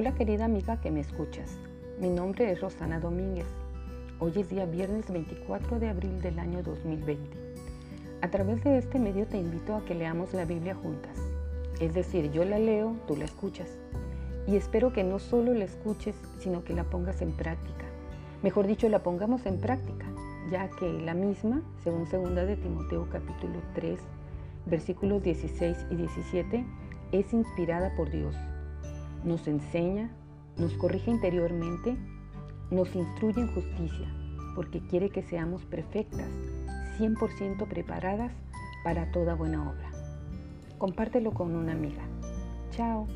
Hola querida amiga que me escuchas. Mi nombre es Rosana Domínguez. Hoy es día viernes 24 de abril del año 2020. A través de este medio te invito a que leamos la Biblia juntas. Es decir, yo la leo, tú la escuchas. Y espero que no solo la escuches, sino que la pongas en práctica. Mejor dicho, la pongamos en práctica, ya que la misma, según 2 de Timoteo capítulo 3, versículos 16 y 17, es inspirada por Dios nos enseña, nos corrige interiormente, nos instruye en justicia, porque quiere que seamos perfectas, 100% preparadas para toda buena obra. Compártelo con una amiga. Chao.